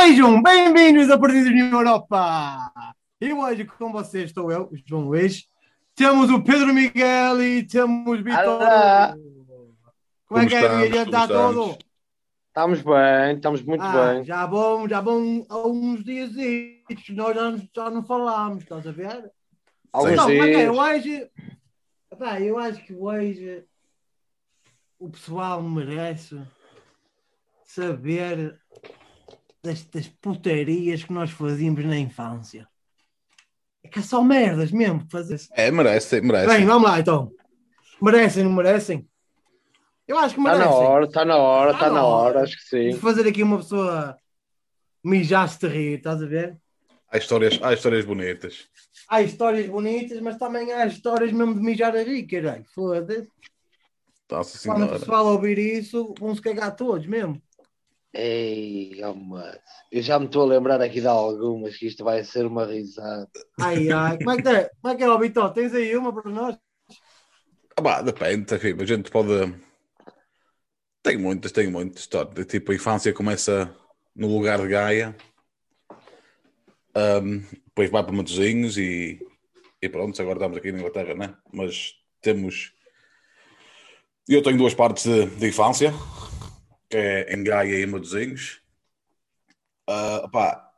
Sejam bem-vindos a Perdidos na Europa! E hoje com vocês estou eu, João Luís. Temos o Pedro Miguel e temos Vitor. Olá. Como, é que é? Está tudo? estamos? Bem, estamos muito Ah, bem. já bom, já bom há uns dias nós já, já não falámos, estás a ver? Alguns Não, mas é. Epá, eu acho que hoje o pessoal merece saber das, das putarias que nós fazíamos na infância. É que é só merdas mesmo fazer. É, merece, merece. Bem, vamos lá então. Merecem, não merecem? Eu acho que Está merecem. na hora, está na hora, Tá está na na hora. hora, acho que De sim. fazer aqui uma pessoa mijar-se de rir, estás a ver? Há histórias, há histórias bonitas. Há histórias bonitas, mas também há histórias mesmo de mijar a rir, caralho. Foda-se. Quando o pessoal ouvir isso, vão se cagar todos mesmo. Ei, oh, mas eu já me estou a lembrar aqui de algumas que isto vai ser uma risada. Ai, ai, como é que é? Como é que é, Vitor? Tens aí uma para nós? Ah, pá, depende, enfim, a gente pode. Tem muitas, tem muitas histórias. Tipo, a infância começa no lugar de Gaia, Ahm, depois vai para Matosinhos e, e pronto, agora estamos aqui na Inglaterra, né? Mas temos. Eu tenho duas partes de, de infância, é em Gaia e Matosinhos. Ah, pá,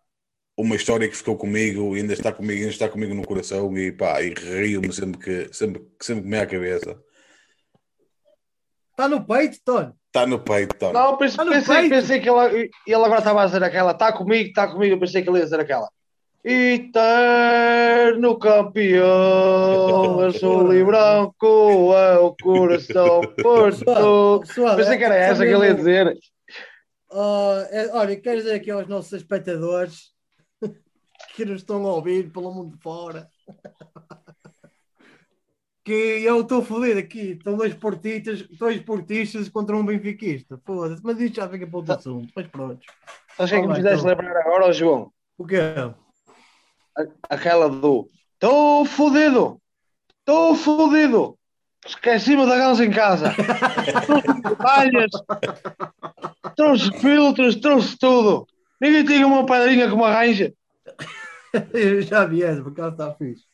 uma história que ficou comigo, e ainda está comigo, ainda está comigo no coração e pá, e rio-me sempre que, sempre, sempre que me é a cabeça. Está no peito, Tony? Está no peito, tá. Não, pensei, Tá pensei, peito. pensei que ele, ele agora estava a dizer aquela. Está comigo, está comigo. Eu pensei que ele ia dizer aquela. Eterno campeão, azul e branco é o coração porto. Pensei que era é- essa que ele ia dizer. Ah, é, olha, quero dizer aqui aos nossos espectadores que nos estão a ouvir pelo mundo fora que eu estou fodido aqui. Estão dois portistas, dois portistas contra um benfiquista. Foda-se, mas isto já fica para outro assunto. Mas pronto. O que é que me fizeste então. lembrar agora, João? O quê? Aquela do Estou fodido! Estou fodido! Esqueci-me da ganza em casa. trouxe palhas, trouxe filtros, trouxe tudo. Ninguém tinha uma padrinha que me arranja. Eu já vi essa, porque ela está fixe.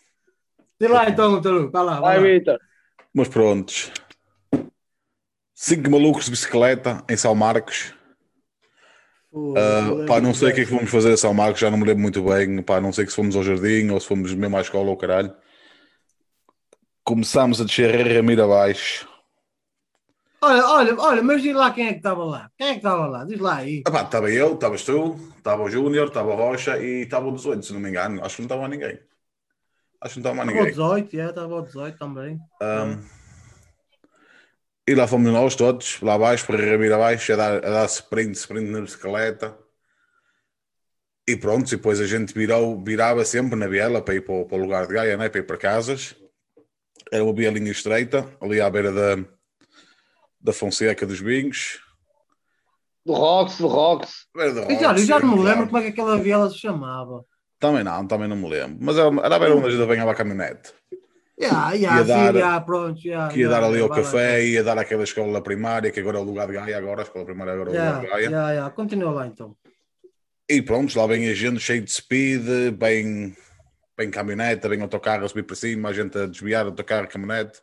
Sei lá então, Taru, vai lá. Vai, Vai lá. Vitor. Mas prontos. Cinco malucos de bicicleta em São Marcos. Ah, pá, não sei o que é que fomos fazer a São Marcos, já não me lembro muito bem. Pá, não sei se fomos ao jardim ou se fomos mesmo à escola ou caralho. Começámos a descer a ramira abaixo. Olha, olha, olha, mas diz lá quem é que estava lá. Quem é que estava lá? Diz lá aí. Ah, Estava eu, estavas tu, estava o Júnior, estava o Rocha e estava o 18, se não me engano. Acho que não estava ninguém. Acho que não estava mais Estava ninguém. 18, é, estava ao 18 também. Um, e lá fomos nós todos, lá abaixo, para Ramiro abaixo, a dar, a dar sprint, sprint na bicicleta. E pronto, e depois a gente virou, virava sempre na biela para ir para, o- para o lugar de Gaia, né? para ir para casas. Era uma bielinha estreita, ali à beira da, da Fonseca dos Vinhos. Do Rox, do Rox. Olha, eu já não me lembro como é que aquela viela se chamava. Também não, também não me lembro. Mas era, era à beira onde a gente apanhava a caminhonete. Ya, ya, Ia sim, dar- ya, pronto, ya, Que ia dar ali ao café, ia dar àquela escola primária, que agora é o lugar de Gaia, agora a escola primária agora é o lugar de Gaia. ya, ya, continua lá então. E pronto, lá vem a gente cheio de speed, bem, bem caminhonete, bem autocarro a subir para cima, a gente a desviar autocarro, caminhonete,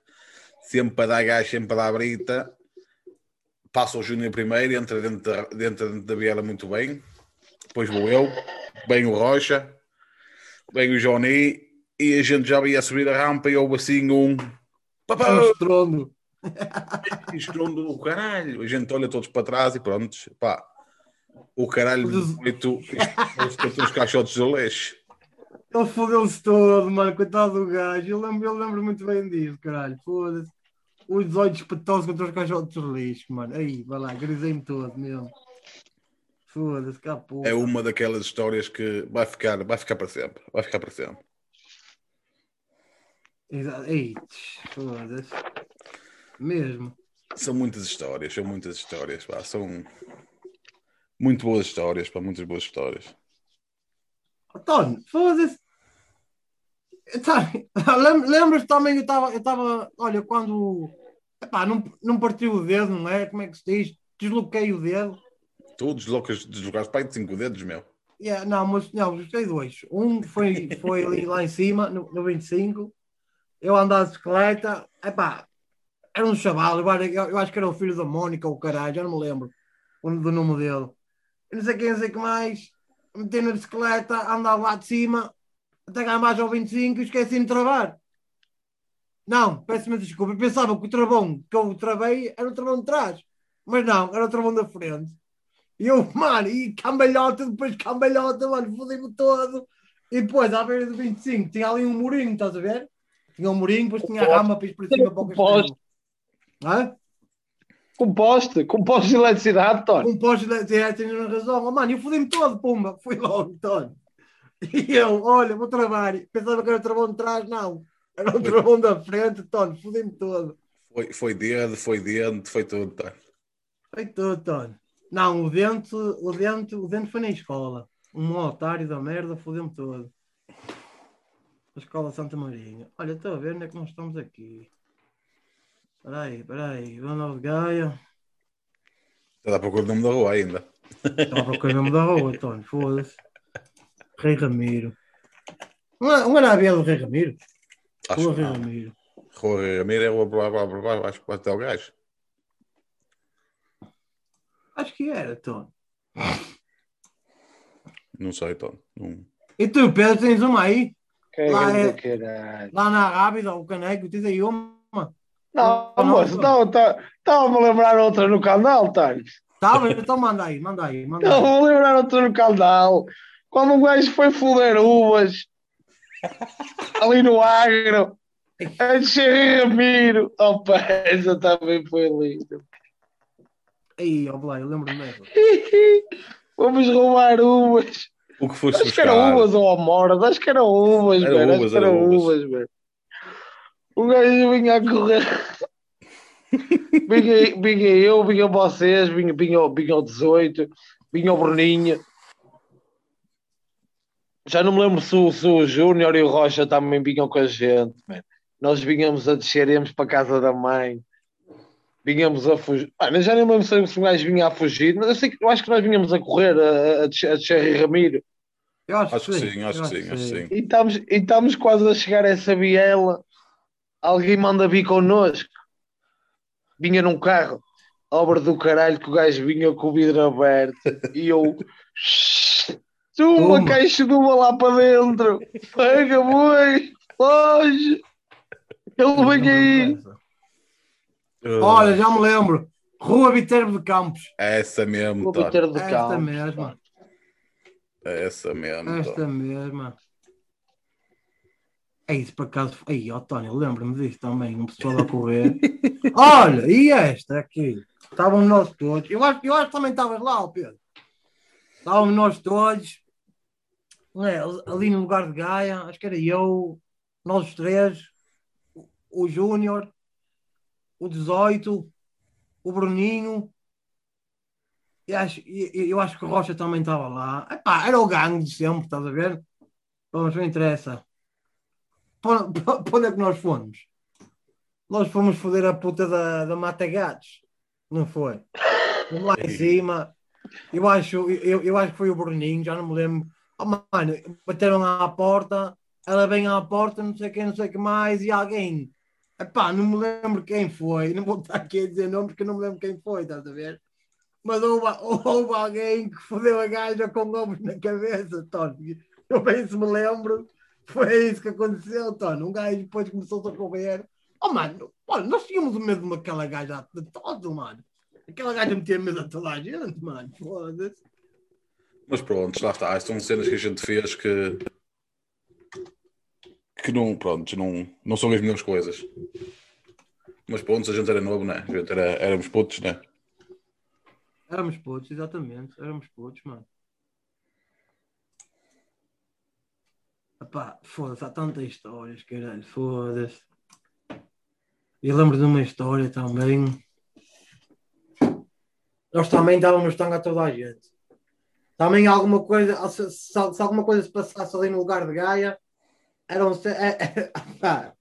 sempre a dar gás, sempre a dar brita. Passa o Júnior primeiro, entra dentro da, dentro, dentro da biela muito bem. Depois vou eu, vem o Rocha, vem o Johnny, e a gente já ia subir a rampa e houve assim um. Papá! Um estrondo. estrondo do caralho. A gente olha todos para trás e pronto, pá. O caralho de oito os caixotes de leixo. Ele fodeu-se todo, mano, coitado do gajo. Eu lembro, eu lembro muito bem disso, caralho. Foda-se. Os 18 espetou-se contra os caixotes de lixo, mano. Aí, vai lá, grisei-me todo mesmo. Foda-se, cá porra. É uma daquelas histórias que vai ficar, vai ficar para sempre. Vai ficar para sempre. Exa- Ei, foda-se. Mesmo. São muitas histórias, são muitas histórias, pá. São muito boas histórias, pá, muitas boas histórias. Tony, foda-se. Lem- Lembras também, eu estava, eu estava, olha, quando, epá, não, não partiu o dedo, não é? Como é que se diz? Desloquei o dedo. Tu deslocas, deslocaste pai de cinco dedos, meu. Yeah, não, mas não, gostei dois. Um foi, foi ali lá em cima, no, no 25. Eu andava de bicicleta. Epá, era um chaval. Eu, eu acho que era o filho da Mónica ou o caralho, já não me lembro do nome dele. Eu não sei quem, não sei que mais. Meti na bicicleta, andava lá de cima, até cá mais ao 25 e esqueci de travar. Não, peço-me desculpa. Eu pensava que o travão que eu travei era o travão de trás. Mas não, era o travão da frente. E eu, mano, e cambalhota, depois cambalhota, mano, fodi-me todo. E depois, à beira do 25, tinha ali um murinho, estás a ver? Tinha um murinho, depois tinha a rama para ir para cima para o castelo. Hã? Com poste, com poste de eletricidade, Tony. Um poste de direto tinha razão. Oh, mano, eu fodi-me todo, pumba, fui logo, todo. E eu, olha, vou travar. Pensava que era o travão de trás, não. Era o travão da frente, Tony, fodi-me todo. Foi, foi dedo, foi dente, foi tudo. Tá. Foi tudo, Tony. Não, o dente, o dente, o dente foi na escola. Um otário da merda, fodeu-me todo. A escola Santa Marinha. Olha, estou a ver onde é que nós estamos aqui. Espera aí, espera aí. Dona de Gaia. Está a procura do nome da rua ainda. Estava a procurar o nome da rua, Tony. Foda-se. Rei Ramiro. Não era- a via do Rei Ramiro? Acho Rua Rei. Ramiro. Rua Ramiro é o blá blá blá blá, acho que até o gajo. Acho que era, Tony. Não sei, Tom. Não... E tu, Pedro, tens uma aí? Que Lá é- caralho. Lá na Rábida, o caneco, tens aí uma? Não, Não, moço, não. estava-me a lembrar outra no canal, Tony. Tá, mas então manda aí, manda aí, manda aí. Estava-me a lembrar outra no canal. Quando um gajo foi foder uvas ali no agro, a descer Ramiro. Opa, essa também foi linda. Aí, ó, eu lembro-me dessa. Vamos roubar uvas. O que foste Acho que buscar? eram uvas ou amoras, acho que eram uvas, Era velho. Acho uvas, que eram era uvas. velho. O gajo vinha a correr. vinha, vinha eu, vinha vocês, vinha, vinha, vinha o 18, vinha o Bruninho. Já não me lembro se o, se o Júnior e o Rocha também vinham com a gente, man. Nós vinhamos a descer, íamos para a casa da mãe. Vinhamos a fugir. Eu já nem me lembro se um gajo vinha a fugir. mas Eu, sei que, eu acho que nós vinhamos a correr a, a, a Ramiro. Eu acho, Acho que sim, acho que sim, acho que sim. E estamos, e estamos quase a chegar a essa biela. Alguém manda vir connosco. Vinha num carro, obra do caralho, que o gajo vinha com o vidro aberto. E eu. Uma caixa de uma lá para dentro. Pega, boi, longe. Ele vem aí. Olha, já me lembro. Rua Viterbo de Campos. É Essa mesmo, Tom. bater de Esta calma. mesma. É Essa mesmo, Esta mesma. É isso, por acaso. Aí, ó, Tony, lembro-me disso também. Um pessoal a correr. Olha, e esta aqui? Estávamos nós todos. Eu acho, eu acho que também estavas lá, Pedro. Estávamos nós todos. é, ali no lugar de Gaia. Acho que era eu, nós os três, o- o Júnior, o 18, o Bruninho. E acho, e- e- eu acho que o Rocha também estava lá. Epá, era o gangue de sempre, estás a ver? Vamos, não interessa. Para para- para onde é que nós fomos? Nós fomos foder a puta da, da Mata Gatos. Não foi? Fomos lá em cima. Eu acho, eu, eu acho que foi o Bruninho, já não me lembro. Oh, mano, bateram lá à porta. Ela vem à porta, não sei quem, não sei o que mais. E alguém. Epá, não me lembro quem foi. Não vou estar aqui a dizer nomes porque eu não me lembro quem foi, estás a ver? Mas houve, houve alguém que fodeu a gaja com ovos na cabeça, Tony. Eu bem se me lembro, foi isso que aconteceu, Tony. Um gajo depois começou a correr. Oh, mano, olha, nós tínhamos o medo daquela gaja de todo, mano. Aquela gaja metia medo a toda a gente, mano. Foda-se. Mas pronto, lá está. São cenas que a gente fez que. que não, pronto, não, não são as melhores coisas. Mas pronto, a gente era novo, né? A gente era, éramos putos, né? Éramos putos, exatamente. Éramos putos, mano. Epá, foda-se, há tantas histórias, caralho, foda-se. E lembro de uma história também. Nós também dávamos tanga a toda a gente. Também alguma coisa, se, se- se alguma coisa se passasse ali no lugar de Gaia, eram. é- é-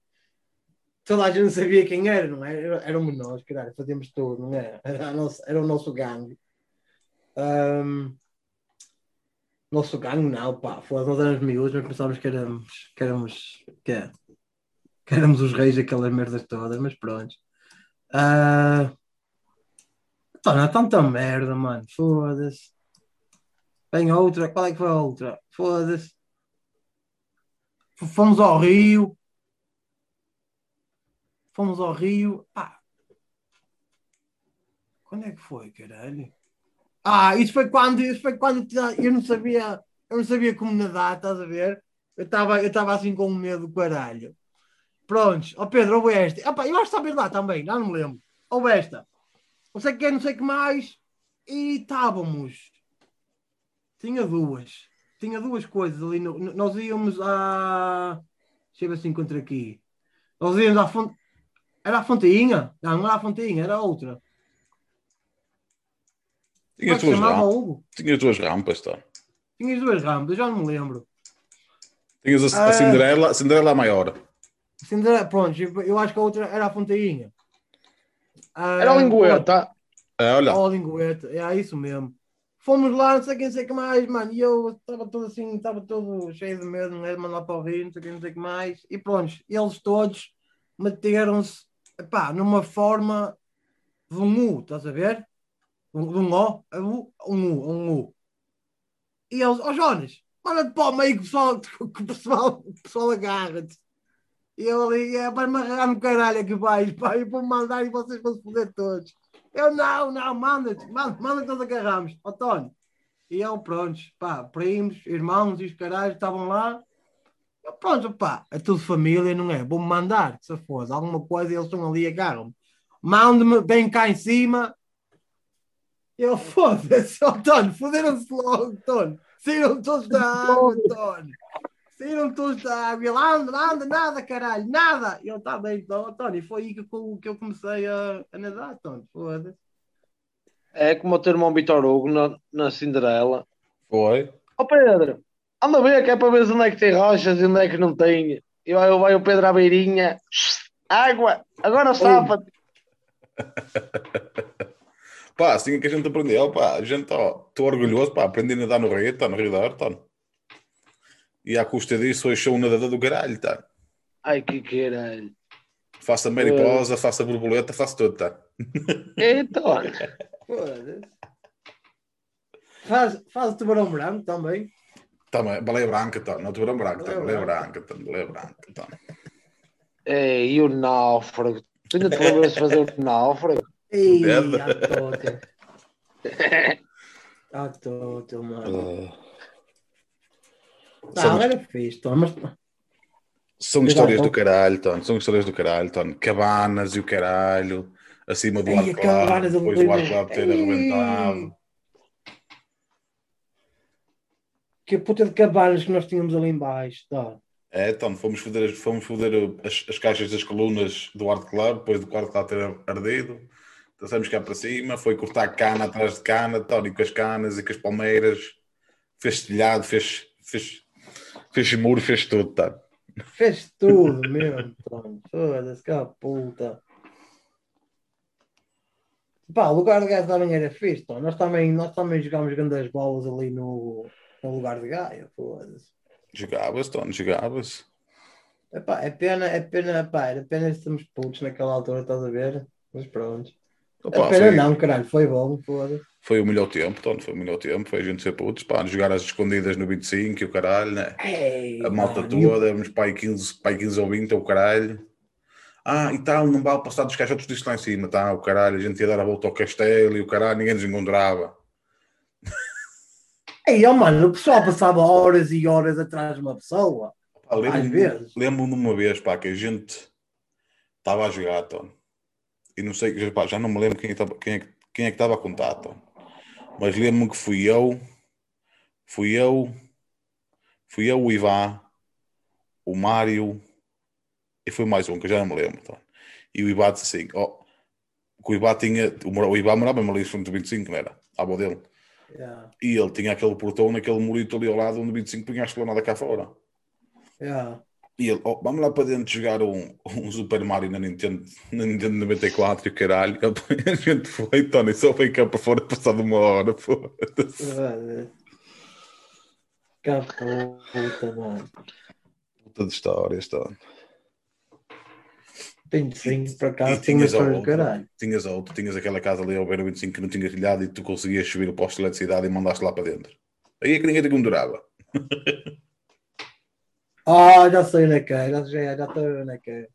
toda a gente sabia quem era, não é? Era- Éramos nós, caralho, fazíamos tudo, não era? Era, era o nosso gangue. Ahm, Nosso gangue não, pá. Foda-se, nós éramos miúdos, mas pensávamos que éramos. que éramos. que, é, que éramos os reis daquelas merdas todas, mas pronto. Então, não é tanta merda, mano. Foda-se. Vem outra. Qual é que foi a outra? Foda-se. Fomos ao Rio. Fomos ao Rio. Ah. Quando é que foi, caralho? Ah, isso foi quando, isso foi quando eu não sabia, eu não sabia como nadar, estás a ver? Eu estava eu assim com medo do caralho. Prontos, ó Pedro, houve esta. Opa, eu acho que estavas lá também, já não me lembro. Houve esta. Não sei o que, não sei o que mais. E estávamos. Tinha duas. Tinha duas coisas ali. No, nós íamos a. Deixa eu ver se encontro aqui. Nós íamos à fonte. Era a Fontainha? Não, não era a Fontainha, era outra. Tinha é as tuas chamava, rampas. Hugo? Tinha as tuas rampas, tá? Tinhas duas rampas, já não me lembro. Tinhas a, Ah. a Cinderela, a Cinderela maior. Cinderela, pronto, eu eu acho que a outra era a Fontainha. Ah, Era o lingueta. É, olha, Ó, lingueta, é isso mesmo. Fomos lá, não sei quem, sei que mais, mano. E eu estava todo assim, estava todo cheio de medo, não é de mandar para o Rio, não sei o que, não sei o que mais. E pronto, eles todos meteram-se, pá, numa forma de um U, estás a ver? Um- O, um U, um U. E eles, ó Jonas, manda-te para o meio que o pessoal, que o pessoal, o pessoal agarra-te. E eu ali, é, vai-me agarrar no caralho aqui baixo, pá, eu vou mandar e vocês vão se foder todos. Eu não, não, manda-te, manda, manda nós agarramos, Tony. E eu, pronto, pá, primos, irmãos e os caralhos estavam lá. Eu, pronto, pá, é tudo família, não é? Vou-me mandar, se fosse alguma coisa, eles estão ali, agarram-me. Mande-me, vem cá em cima. Eu, foda-se, ó Tony, foderam-se logo, Tony. Saíram todos da água, Tony. Saíram todos da água. Ele anda, anda, nada, caralho, nada. E eu estava bem, então, Tony, foi aí que, eu- que eu comecei a, a nadar, Tony, foda-se. É como o teu irmão Vitor Hugo na, na Cinderela. foi. Ó Pedro, anda ver que é para ver onde é que tem rochas e onde é que não tem. E vai, vai o Pedro à beirinha. Água, agora safa-te. Pá, assim é que a gente aprendeu, pá. A gente, ó, estou orgulhoso, pá, aprendi a nadar no rio, tá, no Rio da tá. E à custa disso, hoje sou um nadador do caralho, tá. Ai que caralho. Faço a mariposa, faço a borboleta, faço tudo, tá. Então, Foda-se. Faz, faz o tubarão branco também. Tá, baleia branca, tá. Não, tubarão branco, tá. Baleia Baleia branca, tá. Baleia branca, tá. é, e o náufrago. Tu ainda te lembras de fazer o náufrago? Ei, à tota. À tota, mano. Ah, Não, Somos- era fixe, Tom, mas São histórias do caralho, Tony. São histórias do caralho, Tony. Cabanas e o caralho. Acima do Ei, ar claro. Depois do ar claro ter arrebentado. que puta de cabanas que nós tínhamos ali embaixo, tá? É, então, fomos foder, fomos foder as, as caixas das colunas do Art Club, depois do quarto claro ter ardido. Trouxemos cá para cima, foi cortar cana atrás de cana, Tony com as canas e com as palmeiras. Fez telhado, fez, fez, fez muro, fez tudo, tá? Fez tudo mesmo, Tom. Foda-se, que a puta. Pá, o lugar de gaia também era fixe, Tom. Nós também, nós também jogámos grandes bolas ali no, no lugar de gaia, foda-se. Jogava-se, Tony, jogava-se. Epá, é pena, é pena, pá, era pena sermos putos naquela altura, estás a ver? Mas pronto. Opa, foi, não, caralho, foi bom, foda-se. foi o melhor tempo, Tony, foi o melhor tempo. Foi a gente ser putos, pá, jogar às escondidas no 25 e o caralho, né? Ei, A malta mano, toda, uns pai 15, pai 15 ou 20, é o caralho. Ah, e tal, não vale passar dos caixotes disto lá em cima, tá? O caralho, a gente ia dar a volta ao castelo e o caralho, ninguém nos encontrava. Ei, ó, mano, o pessoal passava horas e horas atrás de uma pessoa. Lembro-me de uma vez, pá, que a gente estava a jogar, Tony. E não sei, pá, já não me lembro quem é que estava quem é, que- quem é que estava a contar, Tony. Mas lembro-me que fui eu, fui eu, fui eu, o Ivan, o Mário e foi mais um que eu já não me lembro, Tony. E o Ivan disse assim, ó, que o Ivan tinha, o, Ivan morava em do 25, não era? A avó dele. Yeah, E ele tinha aquele portão naquele murito ali ao lado onde o 25 punha a esplanada cá fora. yeah. E ele, oh, vamos lá para dentro jogar um, um Super Mario na Nintendo, na Nintendo 94 e o caralho. A gente foi, Tony, só veio cá para fora passado uma hora, foda-se. Que puta, mano. Puta de histórias, Tony. 25 para cá, tinhas história do outro, caralho. tinhas outro, tinhas aquela casa ali ao beira 25 que não tinha telhado e tu conseguias subir o posto de eletricidade e mandaste lá para dentro. Aí é que ninguém te condurava. Ah, já sei onde é que é, já, já, já estou onde é que é.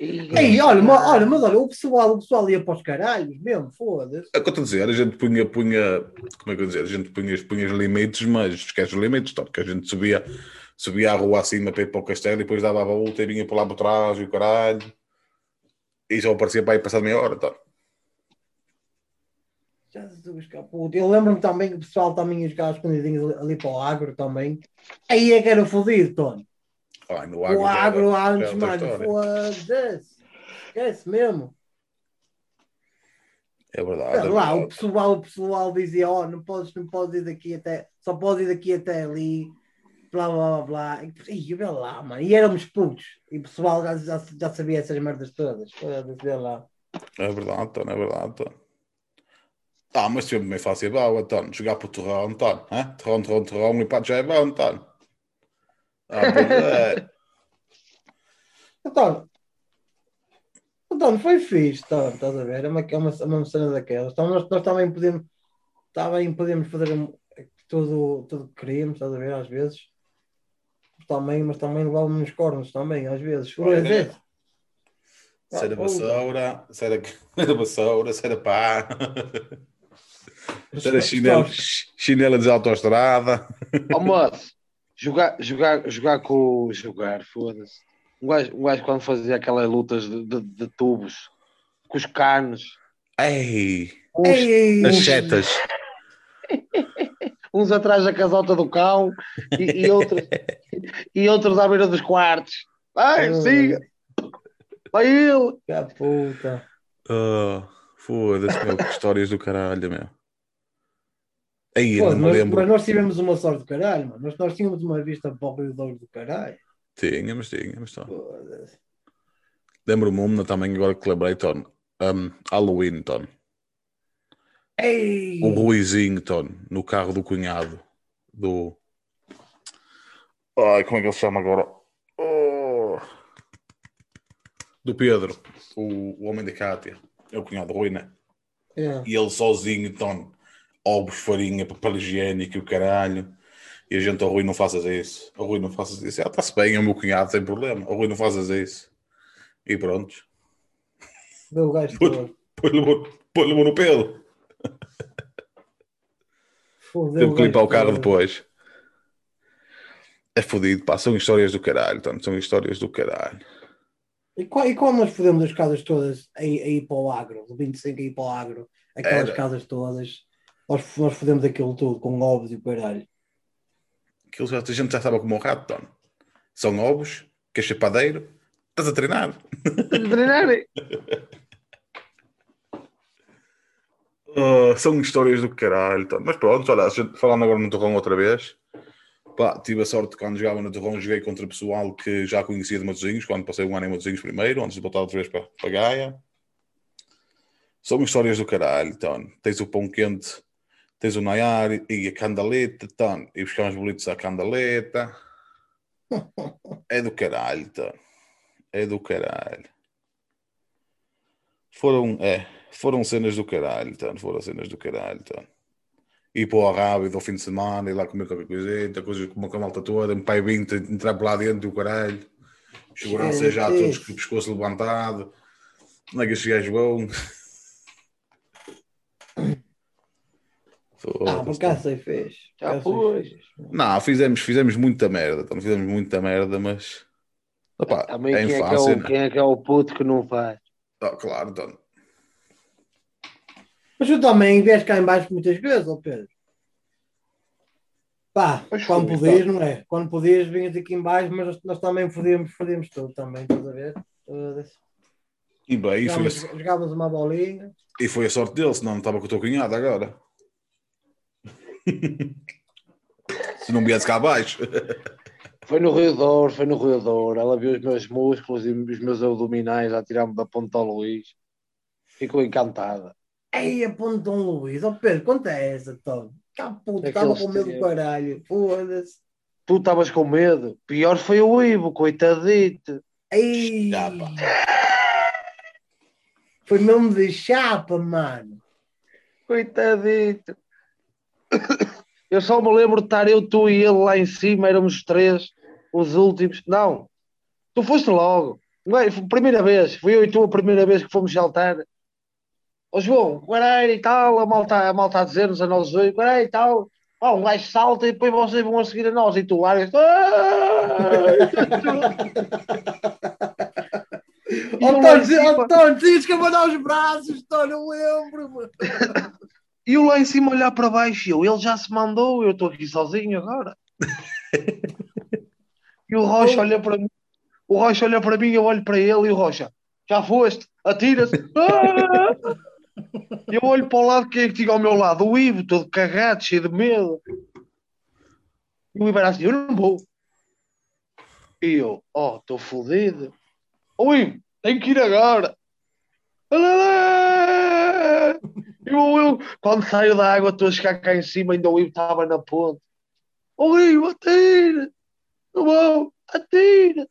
Ei, olha, ma- olha, mas olha, o pessoal, o pessoal ia para os caralhos mesmo, foda-se. É o que eu estou a dizer, a gente punha, punha, como é que eu dizer, a gente punha, punha os limites, mas esquece os limites, Tony, que a gente subia, subia a rua acima para ir para o castelo e depois dava a volta e vinha por lá para trás e o caralho. E só aparecia para aí passar meia hora, Tony. Jesus, puta. Eu lembro-me também que o pessoal também ia jogar escondidinhos ali, ali para o agro também. Aí é que era fodido, Tony. No O agro, já era- agro era antes, mano, foda-se. Esquece mesmo. É verdade. Sei é lá, o verdade. pessoal, o pessoal dizia, ó, não podes, não podes ir daqui até, só podes ir daqui até ali, blá blá blá blá. E, e vê lá, mano. E éramos putos. E o pessoal já, já, já sabia essas merdas todas. Vê lá. É verdade, Tony, é verdade, Tony. Ah, mas sempre bem fácil, boa, Tony. Jogar para o terrão, Tony. hã? Terrão, terrão, terrão, e pá, já é bom. Ah, é. Então, então foi fixe, tá, estás a ver? É uma, é uma, é uma cena daquelas. Então, nós, nós também podemos, também podemos fazer tudo, tudo que queríamos, estás a ver? Às vezes. Também, mas também levávamos nos cornos também, às vezes. Por Olha, exemplo. Sai da Ah, vassoura, sai da, da vassoura, sai da pá. Sai da chinela, chinela de autoestrada. Ó moço, jogar, jogar, jogar com. Jogar, foda-se. Um gajo, um gajo quando fazia aquelas lutas de, de- de tubos com os canos, Ei, uns, Ei, as setas. uns atrás da casota do cão e, e outros, e outros à beira dos quartos. Vai, Ah. siga! Vai ele! Que puta. Ah, Foda-se, meu, que histórias do caralho, meu. Aí, Pô, mas, lembro. mas nós tivemos uma sorte do caralho, mano. Nós, nós tínhamos uma vista para o Rio Douro do caralho. Tínhamos, tínhamos. Foda-se. Lembro-me uma também, agora que lembrei, Tom. Um, Halloween, Tom. Ei! O Ruizinho, Tom, no carro do cunhado. Do. Ai, como é que ele se chama agora? Oh. Do Pedro, o, o homem da Cátia. É o cunhado do Rui, né? É. E ele sozinho, Tom, ovos, farinha, papel higiênico e o caralho. E a gente, ao Rui, não faças isso. Ao Rui, não faças isso. Ah, está-se bem, é o meu cunhado, sem problema. Ao Rui, não faças isso. E pronto. O gajo todo. Põe-lhe põe no pelo. Teve que limpar o carro todo. depois. É fodido, pá. São histórias do caralho, Tom. São histórias do caralho. E qual, e qual nós fodemos as casas todas a, ir- a ir para o agro? Do 25 a ir para o agro. Aquelas Era. casas todas. Nós, nós fodemos aquilo tudo com ovos e o caralho. Aquilo já, a gente já estava como um rato, Tom. São ovos, que é chapadeiro. Estás a treinar. Treinar. Ah, são histórias do caralho, Tom. Mas pronto, olha, a gente- falando agora no Torrão outra vez. Pá, tive a sorte quando jogava no Torrão, joguei contra pessoal que já conhecia de Matosinhos, quando passei um ano em Matosinhos primeiro, antes de voltar outra vez para, para Gaia. São histórias do caralho, Tom. Tens o pão quente, tens o Nayar e a candaleta, Tom. E buscar uns bolitos à candaleta. É do caralho, Tom. É do caralho. Foram, é, foram cenas do caralho, Tom. Foram cenas do caralho, Tom. Ir para o Arábia ao fim de semana, ir lá comer qualquer coisita, coisas como a malta toda, um pai 20, entrar por lá dentro do caralho. Segurança já todos com o pescoço levantado. Não é que estes gajos vão. Ah, por acaso sei fez. Já foi. fez. Não, fizemos, fizemos muita merda, então, fizemos muita merda, mas opá, Também é quem, é que é infância, o, né? quem é que é o puto que não faz? Ah, claro, então. Mas tu também vieste cá em baixo muitas vezes, ó Pedro. Pá, Pois quando foi, podias, não é? Quando podias, vinhas aqui em baixo, mas nós, nós também fodíamos, fodíamos tudo também, estás a ver? E bem, e foi, Jogávamos, a, jogávamos uma bolinha. e foi a sorte dele, senão não estava com o teu cunhado agora. Se não viesse cá abaixo. Foi no Rio Douro, foi no Rio Douro. Ela viu os meus músculos e os meus abdominais a tirar-me da ponta ao Luís. Ficou encantada. Ei, a ponto de Dom Luís, ó Pedro, quanto é essa, Tom? Cá puto, É que estava com medo do caralho, foda-se. Tu estavas com medo. Pior foi o Ivo, coitadito. Ei, Chapa. foi mesmo de chapa, mano. Coitadito. Eu só me lembro de estar eu, tu e ele lá em cima, éramos os três, os últimos. Não, tu foste logo. Não é? Foi a primeira vez, fui eu e tu a primeira vez que fomos saltar. Ó João, guarda e tal, a malta, a malta a dizer-nos a nós dois, guarda e tal. Ó, um gajo salta e depois vocês vão a seguir a nós e tu largas. E Ó, eu lá em Tony, cima- ó, Tony, tinhas que abanar os braços, Tony, eu lembro, mano. E eu lá em cima olhar para baixo, e eu, ele já se mandou, eu estou aqui sozinho agora. e o Rocha olha para mim, o Rocha olha para mim, eu olho para ele e o Rocha, já foste, atira-se. Eu olho para o lado, quem é que tinha ao meu lado? O Ivo, todo cagado, cheio de medo. E o Ivo era assim, eu não vou. E eu, oh, estou fodido. Ô Ivo, tenho que ir agora. Eu, eu, quando saio da água, estou a chegar cá em cima, ainda o Ivo estava na ponte. Ô Ivo, atira! Não vou, atira!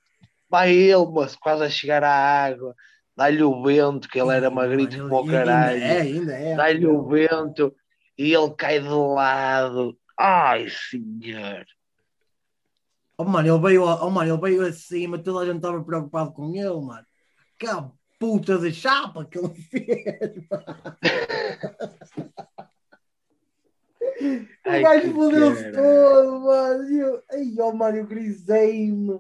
Vai ele, moço, quase a chegar à água. Dá-lhe o vento, que ele era magrito como o ainda caralho. é, ainda é. Dá-lhe o vento e ele cai de lado. Ai, senhor. Oh, mano, ele veio, oh, mano, ele veio acima, toda a gente estava preocupado com ele, mano. Que puta de chapa que ele fez, mano. O gajo fodeu-se todo, mano. E Eu, ai, oh, mano, eu grisei-me.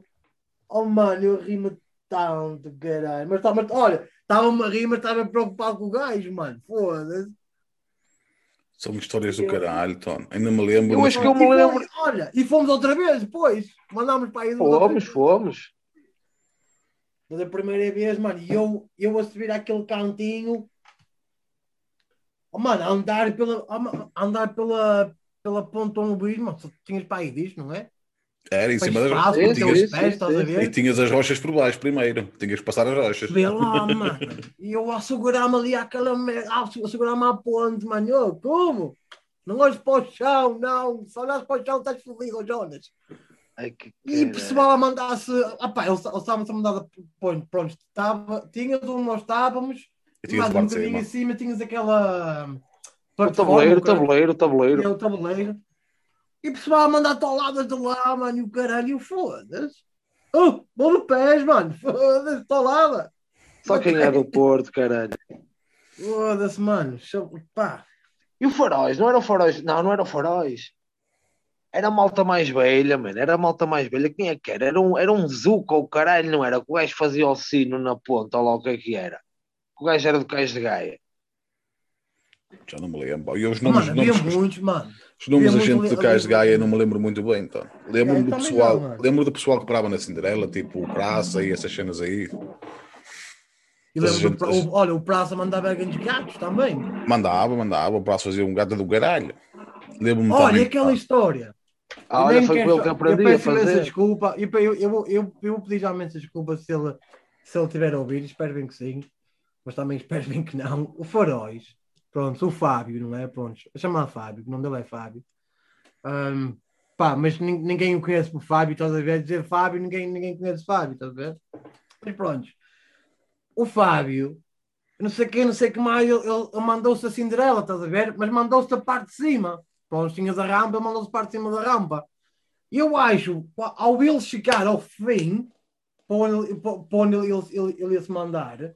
Oh, mano, eu ri-me tanto, caralho. Mas, tá, mas olha, estava-me a rir, mas estava preocupado com o gajo, mano. Foda-se. São histórias do caralho, Tom. Ainda me lembro. Eu acho que eu me lembro. Olha, e fomos outra vez depois. Mandámos para aí. Fomos, fomos. Mas a primeira vez, mano, e eu, eu a subir aquele cantinho, oh, mano, a andar pela, a andar pela, pela ponte do automobilismo, mano, só tinhas para aí disto, não é? Era em cima das ter os sim, pés, a sim, E tinhas as rochas por baixo primeiro. Tinhas que passar as rochas. Vê lá, mano. E eu a segurar-me ali àquela merda, a segurar-me à ponte, mano. Eu, como? Não olhes para o chão, não. Se olhas para o chão, estás fodido, Jonas. Ai, que E o pessoal a mandar-se. Opá, eles eles estavam-se a mandar. Pronto, pronto, estava, tinhas onde nós estávamos, tinhas mais o um bocadinho cima. em cima, tinhas aquela. O plataforma, tabuleiro, o tabuleiro, o tabuleiro. E é o tabuleiro. E o pessoal a mandar toladas de lá, mano, e o caralho, e foda-se. Oh, bom de pés, mano, foda-se, tolada. Só quem é do Porto, caralho. Foda-se, mano, pá. E o Faróis? Não era o Faróis? Não, não era o Faróis. Era a malta mais velha, mano. Era a malta mais velha. Quem é que era? Era um, era um Zuca ou caralho, não era? Que o gajo fazia o sino na ponta, ou lá o que é que era. O gajo era do Cais de Gaia. Já não me lembro. E os nomes, Mano, havia nomes, muitos, mano. os nomes da havia gente muito do Cais de Gaia não me lembro muito bem, então. Lembro-me Eu do pessoal, não, lembro do pessoal que parava na Cinderela, tipo o Praça e essas cenas aí. E lembro gente- o- olha, o Praça mandava grandes gatos também. Mandava, mandava, o Praça fazia um gato do caralho. Lembro-me Olha, também. aquela história. Ah, olha, foi com ele que aprendi eu peço fazer. desculpa. Eu, eu, eu, eu, eu vou pedir já imensa desculpa se ele, se ele tiver a ouvir. Espero bem que sim. Mas também espero bem que não. O Faróis. Pronto, o Fábio, não é? Pronto, chamar Fábio, o nome dele é Fábio. Ahm, pá, mas nin- ninguém o conhece por Fábio, estás a ver? Dizer Fábio, ninguém, ninguém conhece Fábio, estás a ver? Mas pronto. O Fábio, não sei quem, não sei que mais, ele, ele- ele mandou-se a Cinderela, estás a ver? Mas mandou-se da parte de cima. Pronto, tinhas a rampa, parte de cima da rampa. E eu acho, ao ele chegar ao fim, para onde, para onde ele, ele, ele, ele ia se mandar,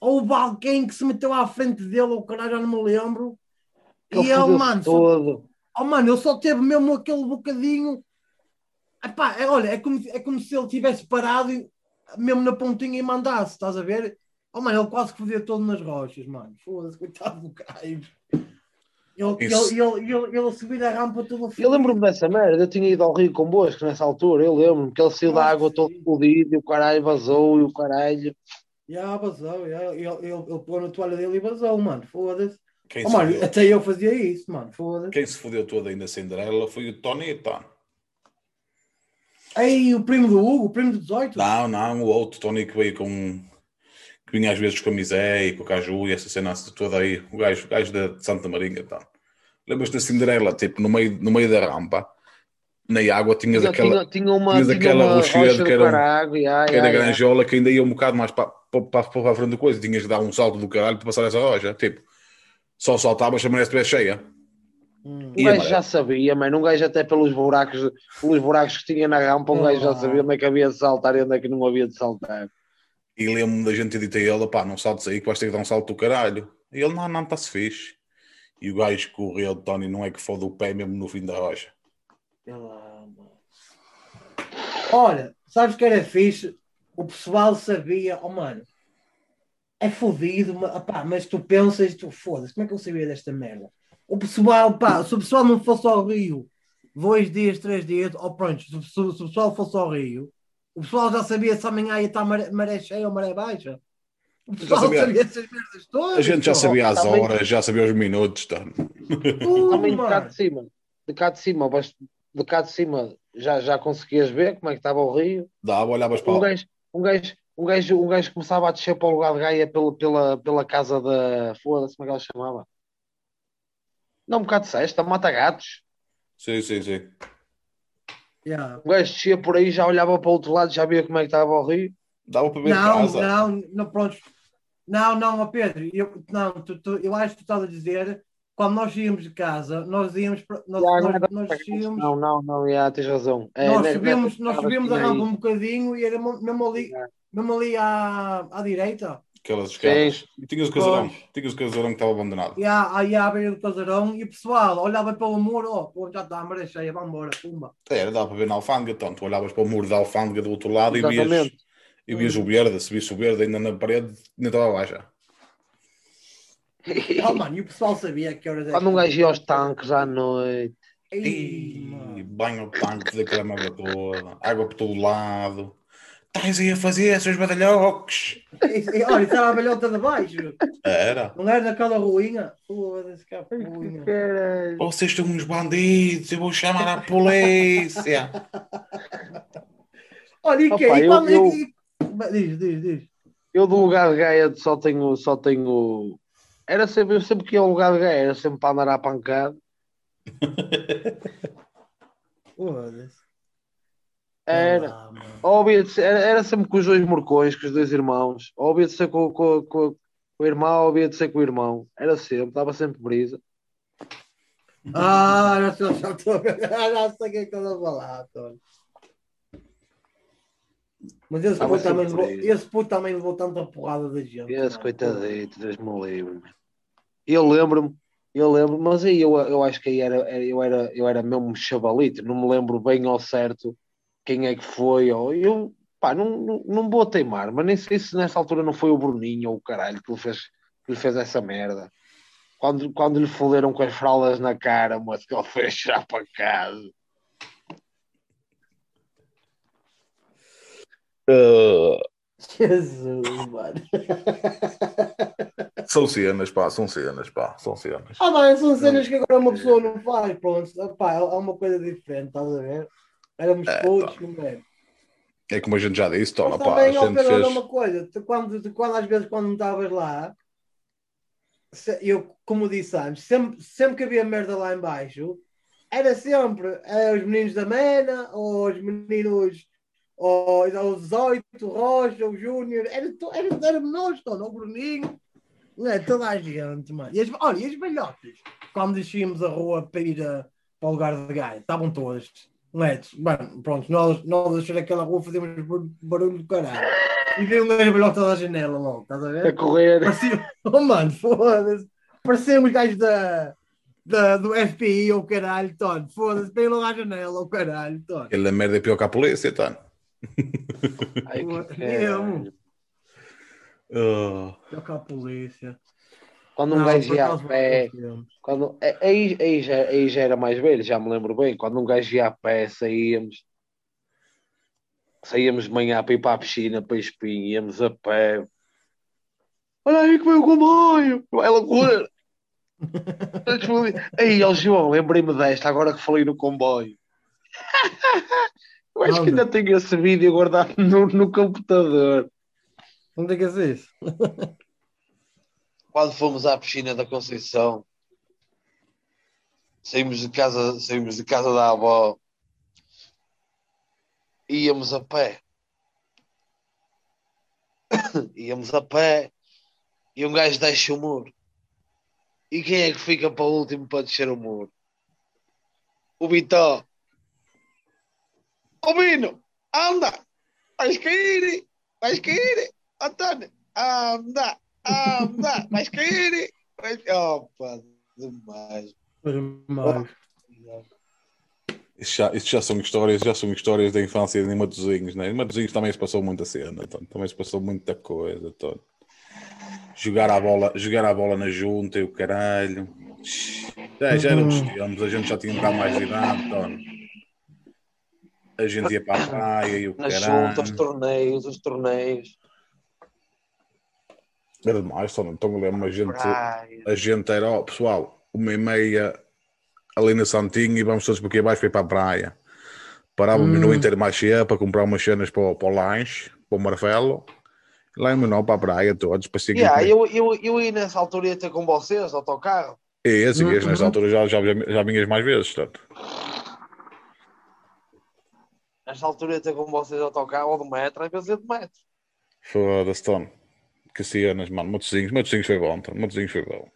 houve alguém que se meteu à frente dele, ou caralho, já não me lembro. E ele, mano, só, todo. oh, mano, ele só teve mesmo aquele bocadinho. Epá, é, olha, é como, é como se ele tivesse parado e- mesmo na pontinha e mandasse, estás a ver? Oh, mano, ele quase que fazia todo nas rochas, mano. Foda-se, coitado do Caio. Ele, ele, ele, ele, subir a rampa todo Eu lembro-me dessa merda. Eu tinha ido ao Rio convosco nessa altura. Eu lembro-me que ele saiu da Ah, água sim. todo fodido e o caralho vazou e o caralho. Já vazou, já. Ele, ele, ele pôs na toalha dele e vazou, mano. Foda-se. Oh, mano, fodeu, até eu fazia isso, mano. Foda-se. quem se fodeu todo aí na Cinderela foi o Tony Tom. Ei, o primo do Hugo, o primo do 18. Não, não, o outro Tony que veio com. que vinha às vezes com a Misé e com o Caju e essa cena toda aí. O gajo, o gajo da de Santa Marinha, então. Lembras da Cinderela, tipo, no meio, no meio da rampa? Na água tinhas Tinha, aquela, tinha, tinha uma, tinhas tinha aquela rocha que era um- ya, que era granjola que ainda ia um bocado mais para, para, para, a frente da coisa. Tinhas de dar um salto do caralho para passar essa rocha. Tipo, só saltavas se a maré estivesse cheia. Hum. Um E gajo já sabia, mano. Um gajo até pelos buracos, pelos buracos que tinha na rampa, um gajo já Ah. sabia onde é que havia de saltar e onde é que não havia de saltar. E lembro-me da gente ter dito a ele: pá, não saltes aí que vais ter que dar um salto do caralho. E ele: não, não, está-se fixe. E o gajo correu, Tony, não é que fode o pé mesmo no fim da rocha. Olha, sabes que era fixe? O pessoal sabia, oh mano, é fodido, mas tu pensas, tu foda-se, como é que eu sabia desta merda? O pessoal, pá, se o pessoal não fosse ao Rio dois dias, três dias, ou pronto, se, se- se o pessoal fosse ao Rio, o pessoal já sabia se amanhã ia estar maré, maré cheia ou maré baixa. Pessoal sabia. sabia. essas merdas todas. A gente já sabia as horas, já sabia os minutos. Tudo, Também de cá de cima, de cá de cima, de cá de cima já, já conseguias ver como é que estava o rio. Dava, olhavas para Um gajo, um gajo, um gajo, um gajo começava a descer para o lugar de Gaia pela, pela, pela casa da. Foda-se, como é que ela chamava? Não, um bocado de cesta, mata gatos. Sim, sim, sim. Yeah. Um gajo descia por aí, já olhava para o outro lado, já via como é que estava o rio. Dava para ver Não, casa. não, não, pronto. Não, não, Pedro, eu, não, tu, tu- eu acho que tu estás a dizer, quando nós íamos de casa, nós íamos, para- nós, Já, nós, não, é nós íamos, não, não, não, já, tens razão. É, nós ne- subimos, nessa nós subimos a tinha rampa um bocadinho e era mo- mesmo ali, mesmo ali à, à direita, Aquelas escadas. E tinhas o casarão. Pois. Tinhas o casarão que estava abandonado. e à, aí à beira do casarão, e o pessoal olhava pelo muro, ó, pô, já está a maré cheia, vamos embora, pumba. Era, dava para ver na alfândega. Então, tu olhavas para o muro da alfândega do outro lado Exatamente. e vias o verde. Se visse o verde ainda na parede, ainda estava baixa. Oh, mano, e o pessoal sabia que horas é Quando um gajo ia aos tanques à noite. Ei, E mano. banho o tanque daquela merda toda. Água por todo lado. Estás aí a fazer, seus badalhocos. Olha, estava a velhota de baixo, Era. não era daquela ruinha? Foda-se, que ruinha. Vocês são uns bandidos, eu vou chamar a polícia. Olha, e que? Opa, e eu- quando- eu- e- Diz, diz, diz. Eu do lugar de Gaia só tenho, só tenho. Era sempre, eu sempre que ia ao lugar de Gaia, era sempre para andar à pancada. Era. Havia de ser- era, era sempre com os dois morcões, com os dois irmãos. Havia de ser com, com, com, com o irmão, havia de ser com o irmão. Era sempre, dava sempre brisa. Ah, já estou, já estou sei o que é que estás a falar, Tony. Mas esse puto, também levou, esse puto também levou tanta porrada da gente. Esse coitadito, Deus me livre. Eu lembro-me, eu lembro, mas aí eu, eu acho que aí era, eu, era, eu era mesmo chavalito, não me lembro bem ao certo quem é que foi. Ou, eu, pá, não, não, não vou teimar, mas nem sei se nessa altura não foi o Bruninho ou o caralho que lhe fez, que lhe fez essa merda. Quando, quando lhe foderam com as fraldas na cara, mas que ele fez já para casa. Jesus, mano. São cenas, pá, são cenas, pá, são cenas. Ah, mano, são cenas que agora uma pessoa não faz. Pronto, pá, é uma coisa diferente, estás a ver? Éramos É, pá. não é? É como a gente já disse, toma, pá, a também, ó gente olha fez. uma coisa, tu, quando, tu, quando às vezes quando não estavas lá, eu, como disse antes, sempre, sempre que havia merda lá em baixo, era sempre eh, os meninos da Mena, ou os meninos, ou, ou os 18, o Rocha, o Júnior, era, era, era nós, todo, o Bruninho, não é? toda a gente, mano. E as, olha, e as velhotas, quando descíamos a rua para ir a- para o lugar de gaia, estavam todas. Não é? Mano, pronto, nós, nós a descer aquela rua fazíamos bar- barulho do caralho. E veio um gajo velhota da janela logo, estás a A ver? correr. Parecia, oh mano, foda-se. Parecia os gajos da, da, do FBI ou oh, caralho, todo. Foda-se, veio logo à janela, o oh, caralho. Aquela merda é pior que a polícia, tá? Ai, que Mesmo. a polícia. Quando um Não, gajo ia a pé. Quando, é, aí, aí, já, aí já era mais velho, já me lembro bem. Quando um gajo ia a pé, saíamos. Saíamos de manhã para ir para a piscina, para espinho, íamos a pé. Olha aí que veio o comboio! Vai loucura! Aí, ó João, lembrei-me desta, agora que falei no comboio. Eu acho que Anda. ainda tenho esse vídeo guardado no, no computador. Não tem que ser isso. quando fomos à piscina da Conceição, saímos de casa, saímos de casa da avó íamos a pé. íamos a pé e um gajo deixa o muro. E quem é que fica para o último para descer o muro? O Vitó. Ô Bino, anda! Vais cair! Vais cair! António, anda! Anda! Vais cair! Vais... Opa, demais. Mas, Isso já, isso já são histórias, já são histórias da infância de Matosinhos, né? Em Matosinhos também se passou muita cena, então, também se passou muita coisa, então. Jogar a bola, jogar a bola na junta e o caralho. Já, já éramos tempos, a gente já tinha um bocado mais de idade, então. A gente ia para a praia e o Na caralho. junta, os torneios, os torneios. Era demais, então, então eu lembro, a gente, Praia. a gente era, ó, pessoal, uma e meia ali na Santinha e vamos todos por aqui abaixo para ir para a praia. Parávamos no Intermarché para comprar umas cenas para, o- para o lanche, para o Marfelo. Lá em Menor para a praia todos, para seguir. Yeah, eu, eu, eu ia nessa altura ia ter com vocês, autocarro. E esse, Uhum. nessa altura já, já, já vinhas mais vezes, portanto. Nessa altura ter com vocês autocarro ou de metro, às vezes ia de metro. Foda-se, Tom. Que cenas, mano. Matosinhos, Matosinhos foi bom, Tom. Matosinhos foi bom.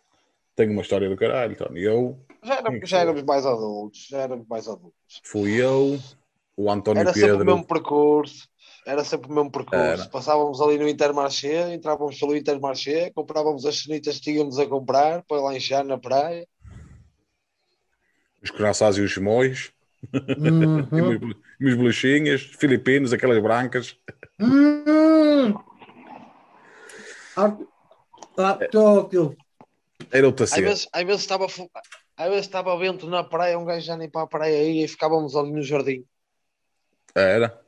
Tenho uma história do caralho, Tom. E eu, Já éramos, já éramos mais adultos, já éramos mais adultos. fui eu, o António Era sempre o Pedro. mesmo percurso. Era sempre o mesmo percurso. Era. Passávamos ali no Intermarché, entrávamos pelo Intermarché, comprávamos as cenitas que tínhamos a comprar para lanchar na praia. Os coraçás e os chimões. E Uhum. meus bolachinhas, filipinos, aquelas brancas. Hum. Ah, ah, aquilo. Era outra Às cena. vezes, às vezes estava às vezes estava vento na praia, um gajo já nem para a praia ia e ficávamos ali no jardim. Era.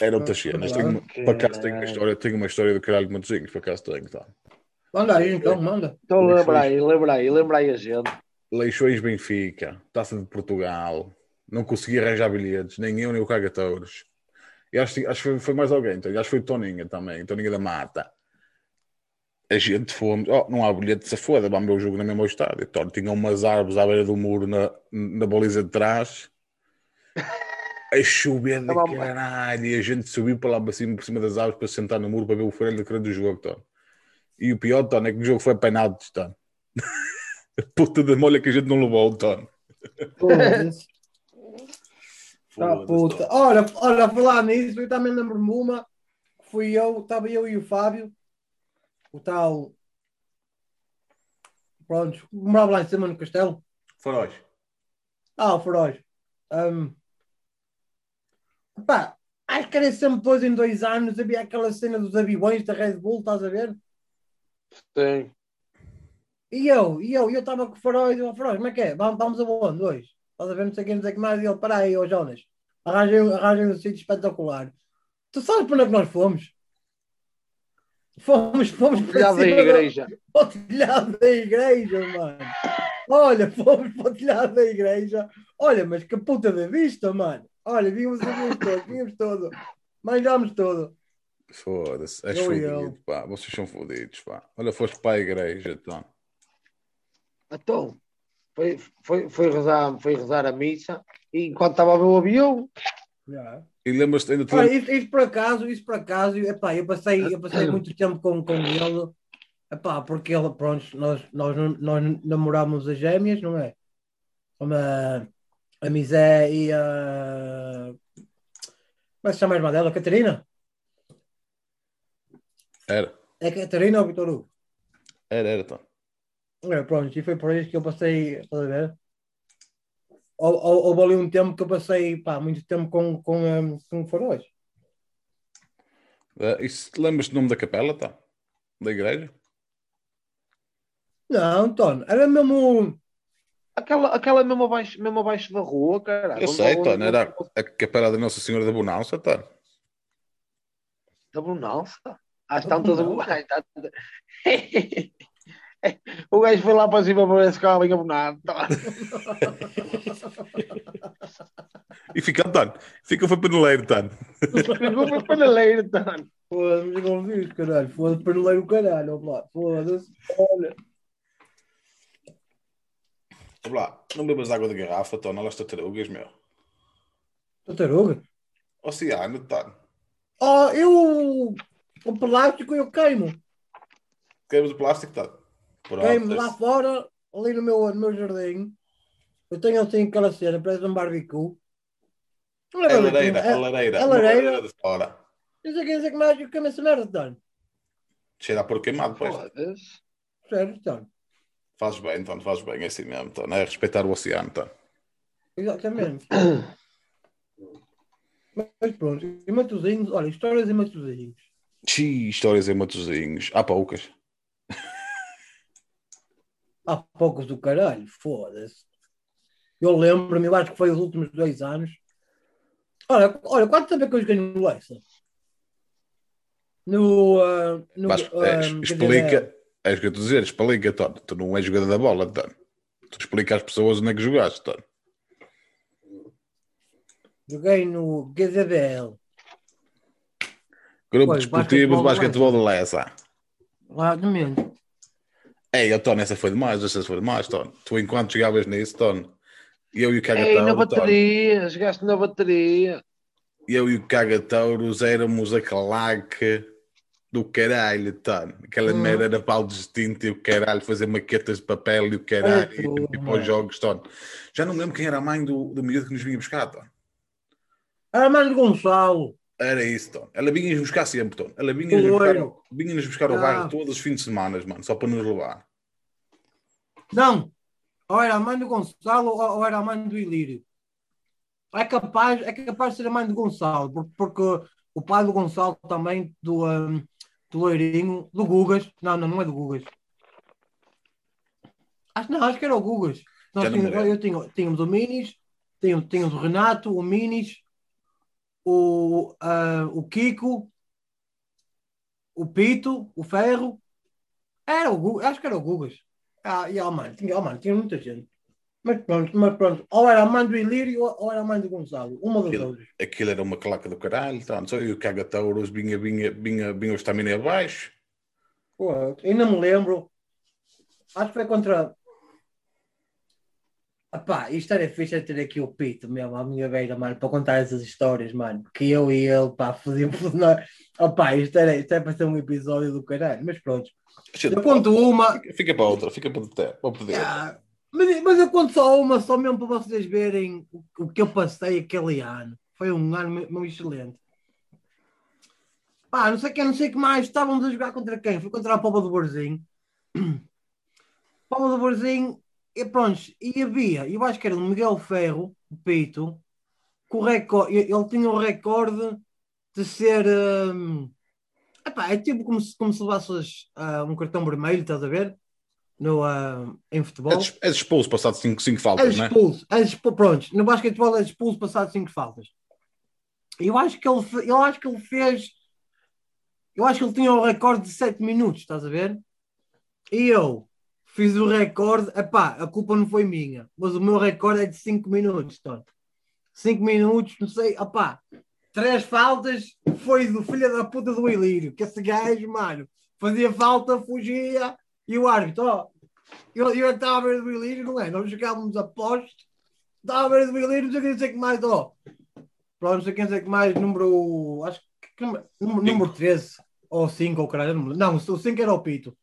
Era outra cena. claro. Tenho, uma- por acaso tenho uma história, tenho uma história do caralho de Matosinhos, por acaso tenho, tá. Manda aí então, manda. Então lembra aí, lembra aí, lembra aí a gente. Leixões Benfica, Taça de Portugal. Não consegui arranjar bilhetes, nem eu nem o Cagatouros. E acho, que- acho que foi, foi mais alguém, então, acho que foi o Toninha também, Toninha da Mata. A gente fomos, oh, não há bilhete, se foda, vamos ver o jogo no mesmo estádio. Então, tinha umas árvores à beira do muro na, na baliza de trás. A chover de caralho, e a gente subiu para lá para cima, por cima das árvores para se sentar no muro para ver o farelo da cara do jogo. Então. E o pior, Tony, é que o jogo foi apanhado de Tony. Puta de molha que a gente não levou, Tony. Foda-se. Tá, puta. Tony. Olha, olha, a falar nisso, eu também lembro-me uma. Fui eu, estava eu e o Fábio, o tal. Pronto, morava lá em cima no castelo. Faróis. Ah, o Feroz. Um, pá, acho que era sempre depois em dois anos havia aquela cena dos aviões da Red Bull, estás a ver? Sim. E eu, e eu, e eu estava com o Feroz, e eu, Feroz, como é que é? Vamos, vamos aonde hoje? Estás a ver, não sei o que, não sei o que mais, e ele, para aí, ô Jonas, arranjei, arranjei um sítio espetacular. Tu sabes para onde é que nós fomos? Fomos, fomos para Telhado da igreja. para o telhado da igreja, mano. Olha, fomos para o telhado da igreja. Olha, mas que puta de vista, mano. Olha, vimos os aviões todos, vimos tudo. Manjámos tudo. Foda-se, és Eu e fodido, eu. pá. Vocês são fodidos, pá. Olha, foste para a igreja, Tony. Então, foi, foi, foi, rezar, foi rezar a missa e enquanto estava a ver o avião, E lembras-te, ainda Olha, lembras? isso, isso por acaso, isso por acaso, epá, eu passei, eu passei muito tempo com, com ele, epá, porque ele, pronto, nós, nós, nós namorámos as gêmeas, não é? Como a, a Misé e a. Como é que se chama a irmã dela? Catarina? Era, É Catarina ou Vitor Hugo? era, era, Tony. É, pronto, e foi por isso que eu passei, estás a ver? Hou- hou- Houve ali um tempo que eu passei, pá, muito tempo com, com, um, com faróis. Eh, E se te lembras do nome da capela, tá? Da igreja? Não, António, era mesmo. aquela, aquela mesmo, abaixo, mesmo abaixo da rua, cara. Eu sei, Tony, era a capela da Nossa Senhora da Bonança, Tony. Da Bonança. Às tantas. Às tantas- o gajo foi lá para cima para ver se ficava bem abonado. E fica, Tony. Fica foi paneleiro, Tony. Ficou para paneleiro, Tano. Foda-se, vi isso, caralho. Foda-se, paneleiro caralho. Foda-se. Olha. Vamos lá, não bebas água da garrafa, Tony. Olha as tartarugas, meu. Tartaruga? Oceano, Tony. Oh, eu. O plástico eu queimo. Queimos o plástico, Tony. Queimo lá fora, ali no meu, no meu jardim. Eu tenho assim aquela cena, parece um barbecue. Não É é a lareira, é- a lareira. é uma lareira. de fora. Não sei o que dizer que mais eu queimo essa merda, Tony. Cheira a por queimado. Foda-se. Sério, Tony. Fazes bem, Tony, fazes bem, é assim mesmo, Tony. É respeitar o oceano, Tony. Exatamente. Mas pronto, e Matosinhos, olha, histórias em Matosinhos. Xiii, histórias em Matosinhos. Há poucas. Há poucos do caralho, foda-se. Eu lembro-me, eu acho que foi os últimos dois anos. Olha, olha quanto tempo é que eu joguei no Leicester? No. ah, no Vasco, ah, é, explica. É o que eu estou a dizer, explica, Tony. Tu não és jogador da bola, Tony. Tu explica às pessoas onde é que jogaste, Tony. joguei no GZBL, Grupo Desportivo de basquetebol de Lessa. lá no menos. Ei, Tony, essa foi demais, essa foi demais, Tony. Tu enquanto jogavas nisso, Tony, eu e o Ei, na Cagatauro, bateria, jogaste na bateria. eu e o Cagatouros éramos a claque do caralho, Tony. Aquela Hum. merda era pau distinto e o caralho, fazer maquetas de papel e o caralho, É e tudo, ir para mano. os jogos, Tony. Já não lembro quem era a mãe do, do miúdo que nos vinha buscar, Tony. Armando Gonçalo, Era isso, Tony. Ela vinha-nos buscar sempre, Tony. Ela vinha-nos O buscar, vinha-nos buscar Ah. bairro todos os fins de semana, mano, só para nos levar. não, ou era a mãe do Gonçalo ou, era a mãe do Ilírio. É capaz, é capaz de ser a mãe do Gonçalo, por- porque, o pai do Gonçalo também, do, ah, do Loirinho, do Gugas, não, não, não é do Gugas. Acho, não, acho que era o Gugas. Nós tínhamos, eu tinha, tínhamos o Minis, tínhamos, tínhamos o Renato, o Minis, o, ah, o Kiko, o Pito, o Ferro. Era o Gugas, acho que era o Gugas. Ah, e, oh, mano, tinha, oh, mano, tinha muita gente. Mas pronto, mas pronto, ou era a mãe do Ilírio ou, era a mãe do Gonçalo, uma das Aquilo. duas. Aquilo era uma claca do caralho. Só eu e o Cagatouros vinha, vinha, vinha, vinha o estamina abaixo. Pô, ainda me lembro, acho que foi contra. Epá, isto era fixe é ter aqui o Pito mesmo à minha beira, mano, para contar essas histórias, mano. Que eu e ele, pá, fazíamos. Opá, isto, era, isto é para ser um episódio do caralho, mas pronto. Gente, Eu conto uma, Fica, fica para outra, fica para o para poder. Ah, mas, mas eu conto só uma, só mesmo para vocês verem o, o que eu passei aquele ano. Foi um ano mesmo excelente. Pá, não sei quem, não sei o que mais. Estávamos a jogar contra quem? Foi contra a Popa do Borzinho. Popa do Borzinho, e pronto, e havia, eu acho que era o Miguel Ferro, o Pito, que o recorde, ele tinha o recorde de ser. hum, epá, é tipo como se, como se levasses ah, um cartão vermelho, estás a ver? No, ah, em futebol. És, és expulso passado 5 cinco, cinco És faltas, é? expulso, és expulso, pronto, no basquetebol és expulso passado cinco faltas. Eu acho que ele, eu acho que ele fez, eu acho que ele tinha o recorde de 7 minutos, estás a ver? E eu fiz o recorde, epá, a culpa não foi minha, mas o meu recorde é de 5 minutos, Tony. 5 minutos, não sei, epá, três faltas foi do filho da puta do Ilírio, que esse gajo, mano, fazia falta, fugia, e o árbitro, ó, eu, estava a ver do Ilírio, não é? Nós jogávamos a poste, estava a ver do Ilírio, não sei o que, não sei que mais, ó. Pronto, não sei o que, não sei que mais, número, acho que, número, número 13, ou 5, ou caralho, não, não, o 5 era o Pito.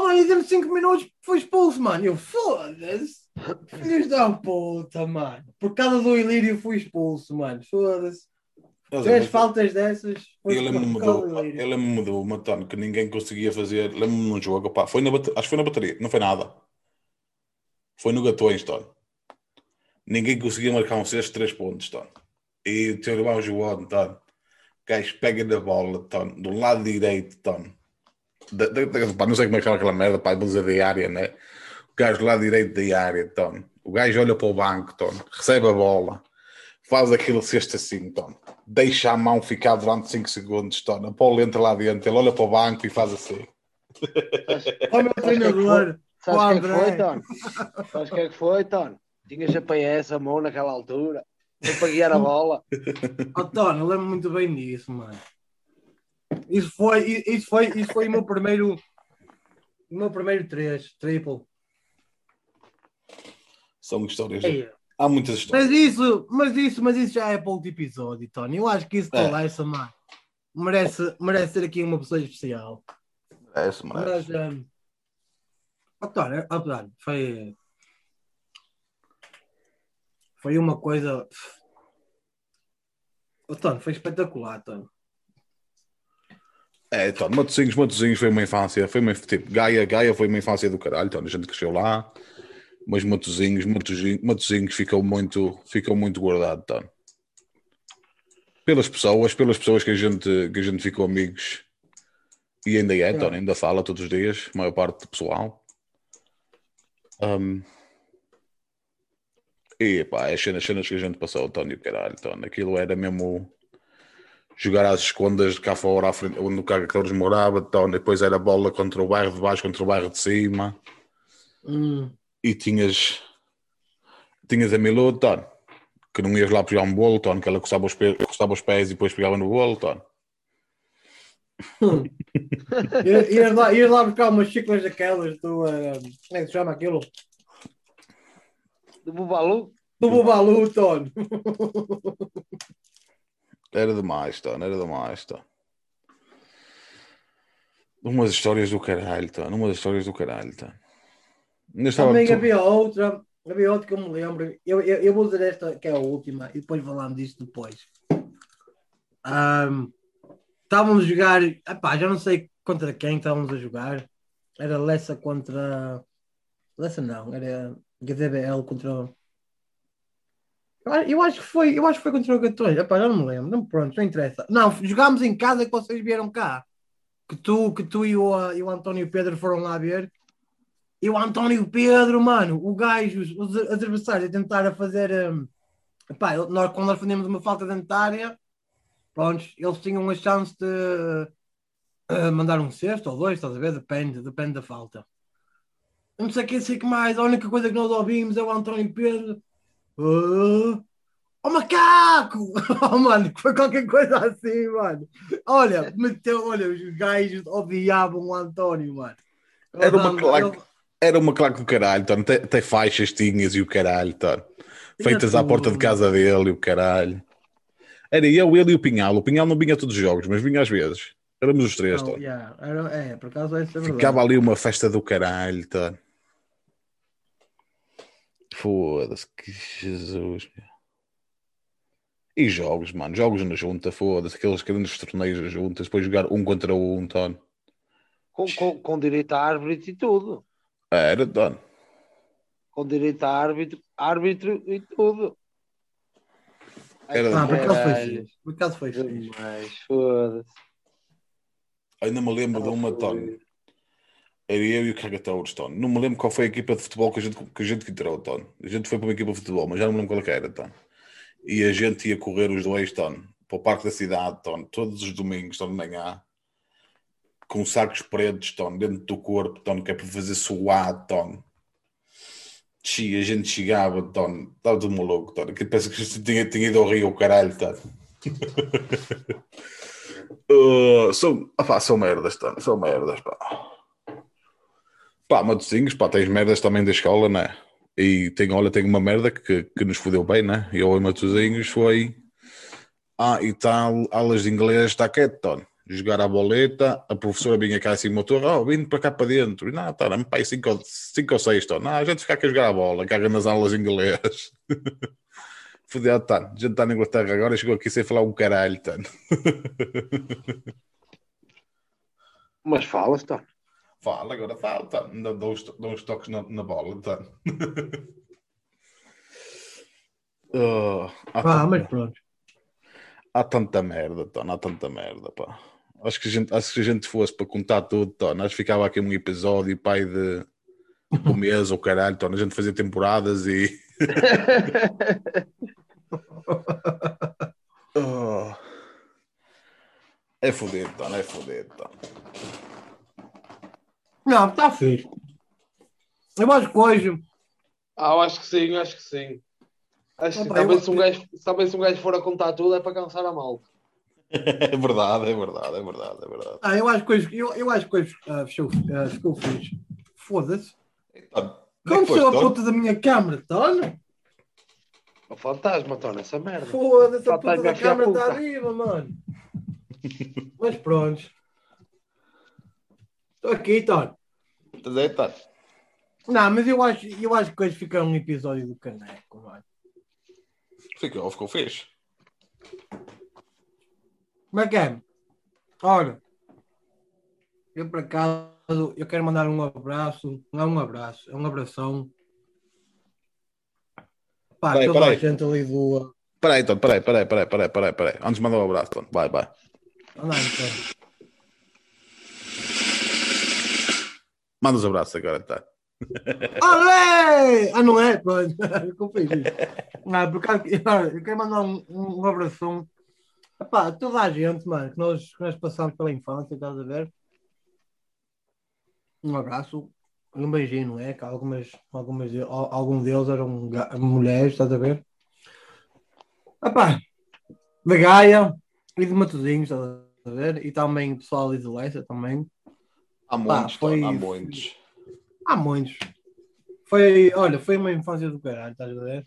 Oh, mano, e dentro de 5 minutos foi expulso, mano. Eu, foda-se. Filhos da puta, mano. Por causa do Ilírio fui expulso, mano. Foda-se. Três faltas dessas. Eu lembro-me do eu Ilírio. lembro-me do uma Tony, que ninguém conseguia fazer. Lembro-me num jogo, pá, foi na acho que foi na bateria, não foi nada. Foi no Gatões, Tony. Ninguém conseguia marcar um de 3 pontos, Tony. E o teu irmão João, Tony. O gajo pega na bola, Tony, do lado direito, Tony. Da, da- da- pá, não sei como é que chama aquela merda, pá, dizer da área, né? O gajo lado direito da área, Tony. O gajo olha para o banco, Tony, recebe a bola, faz aquele cesto assim, Tony. Deixa a mão ficar durante 5 segundos, Tony. A bola entra lá dentro, ele olha para o banco e faz assim. Ó, meu treinador. Sabes Ó, o que é foi, Tony? Sabes o que é que foi, Tony? Tinha GPS a mão naquela altura. Foi para guiar a bola. Oh, Tony, eu lembro muito bem disso, mano. Isso foi, isso foi, isso foi o meu primeiro. O meu primeiro 3, triple. São histórias. Ei, Há muitas histórias. Mas isso, mas isso, mas isso já é para outro episódio, Tony. Eu acho que isso É. conversa, mano. Merece, merece ter aqui uma pessoa especial. É isso, mano. Mas, um, Tony, oh, Tony, foi. Foi uma coisa. Tony, foi espetacular, Tony. É, então, Matosinhos, Matosinhos foi uma infância, foi uma, tipo, Gaia, Gaia foi uma infância do caralho, então, a gente cresceu lá, mas Matosinhos, Matosinhos, Matosinhos ficou muito, ficou muito guardado, então. Pelas pessoas, pelas pessoas que a gente, que a gente ficou amigos, e ainda é, então, ainda fala todos os dias, a maior parte do pessoal. Um, e pá, as cenas, cenas que a gente passou, Tony, caralho, Tony, aquilo era mesmo jogar às escondas cá fora, à frente, onde o Caractores morava, então, depois era bola contra o bairro de baixo, contra o bairro de cima, Hum, e tinhas, tinhas a Milu, Tony, que não ias lá pegar um bolo, Tony, que ela coçava os, pés, coçava os pés e depois pegava no bolo, Tony. ir, ir lá, ir lá buscar umas chiclas daquelas do. eh, como é que se chama aquilo? Do Bubalu? Do Bubalu, Tony. Era demais, Tony, era demais, Tony. Umas histórias do caralho, Tony, umas histórias do caralho, estava Também tu- havia outra, havia outra que eu me lembro. Eu, eu, eu vou dizer esta que é a última e depois falamos disto depois. Ahm, estávamos a jogar, epá, já não sei contra quem estávamos a jogar. Era Lessa contra. Lessa não, era GDBL contra. Eu acho- que foi, eu acho que foi contra o Gatões. Epá, já não me lembro. Não, pronto, não interessa. Não, jogámos em casa que vocês vieram cá. Que tu, que tu e, o, e o António Pedro foram lá ver. E o António Pedro, mano, o gajo, os, os adversários a tentar a fazer. hum, epá, nós, quando nós fazemos uma falta dentária, pronto, eles tinham a chance de eh, mandar um cesto ou dois, estás a ver? Depende, depende da falta. Não sei sei que mais, a única coisa que nós ouvimos é o António Pedro. Oh, oh macaco! Oh, mano, foi qualquer coisa assim, mano. Olha, meteu, olha, os gajos odiavam o António, mano. Era uma claque. Era uma claque do caralho. Tem, tem faixas, tinhas e o caralho, Tony. Feitas à porta de casa dele e o caralho. Era eu, ele e o Pinhal. O Pinhal não vinha a todos os jogos, mas vinha às vezes. Éramos os três, Tony. yeah, era- é, por acaso é. Ficava ali uma festa do caralho, Tony. Foda-se, que Jesus. E jogos, mano. Jogos na junta, foda-se. Aqueles grandes torneios na junta. Depois jogar um contra um, Tony. Com, com, com direito a árbitro e tudo. Era, Tony. Com direito a árbitro, árbitro e tudo. Era- Ah, por acaso foi fixe. Por acaso foi fixe. Demais, foda-se. Ainda me lembro de uma, Tony. Era eu e o Cagatouros, Tony. Não me lembro qual foi a equipa de futebol que a gente, que a gente entrou. A gente foi para uma equipa de futebol, mas já não me lembro qual é que era, Tony. E a gente ia correr os dois, Tony, para o Parque da Cidade, Tony, todos os domingos, Tony, de manhã, com sacos pretos, Tony, dentro do corpo, Tony, que é para fazer suado, Tony. A gente chegava, Tony, estava tudo maluco, Tony, que pensa que a tinha, tinha ido ao Rio, caralho, Tony. Uh, são, pá, são merdas, Tony, são merdas, pá. Pá, Matosinhos, pá, tens merdas também da escola, né? E tem, olha, tem uma merda que, que nos fodeu bem, né? Eu e Matosinhos foi. Ah, e tal, aulas de inglês, está quieto, Tony. Jogar a boleta, a professora vinha cá assim, motor, oh, vindo para cá para dentro. E não, tá, pai, 5 ou 6, Tony. Não, a gente fica aqui a jogar a bola, caga nas aulas inglês. Fodeu, Tony. A gente está na Inglaterra agora chegou aqui sem falar um caralho, Tony. Mas falas, tá? Fala, agora fala, tá. Dá, dá uns, dá uns toques na, na bola, tá. Uh, há, Ah, tanta, mas pronto. há tanta merda, tá. Há tanta merda, pá. Acho que, a gente, acho que se a gente fosse para contar tudo, tá, nós ficava aqui um episódio, pai, de um mês ou caralho, tá. A gente fazia temporadas e. Oh. É fodido, tá. É fodido, tá. Não, está fixe. Eu acho que hoje. Ah, eu acho que sim, acho que sim. Acho que Opa, talvez, eu- se um gajo, talvez se um gajo for a contar tudo é para cansar a malta. É verdade, é verdade, é verdade, é verdade. Ah, eu acho que hoje, eu, eu acho que hoje ah, fechou, ah, ficou fixe. Foda-se. Como é que sou a puta da minha câmara, Tony? O fantasma, torna essa merda. Foda-se, a puta da câmara está viva, mano. Mas pronto. Estou aqui, Tony. Estás aí, tá? Não, mas eu acho, eu acho que hoje fica um episódio do Caneco, mano. Ficou, ficou fixe. Como é que é? Ora, eu por acaso, eu quero mandar um abraço, não é um abraço, é um abração. Pá, Peraí, toda peraí. a gente ali do. Peraí, Tom, peraí, peraí, peraí, peraí, peraí, peraí. Antes de mandar um abraço, Tom. Vai, vai. Não, então. Manda os abraços agora, tá? Ah, não é! Ah, não é? Pronto, eu fiz isso. Não, por acaso, eu quero mandar um, um abração a toda a gente, mano, que nós, que nós passamos pela infância, estás a ver? Um abraço um beijinho, não é? Que algumas, algumas, algum deles eram mulheres, estás a ver? Epá, da Gaia e de Matosinhos, estás a ver? E também o pessoal de Leça também. Há Pá, muitos, foi- Tom, há muitos. Há muitos. Foi, olha, foi uma infância do caralho, estás a ver?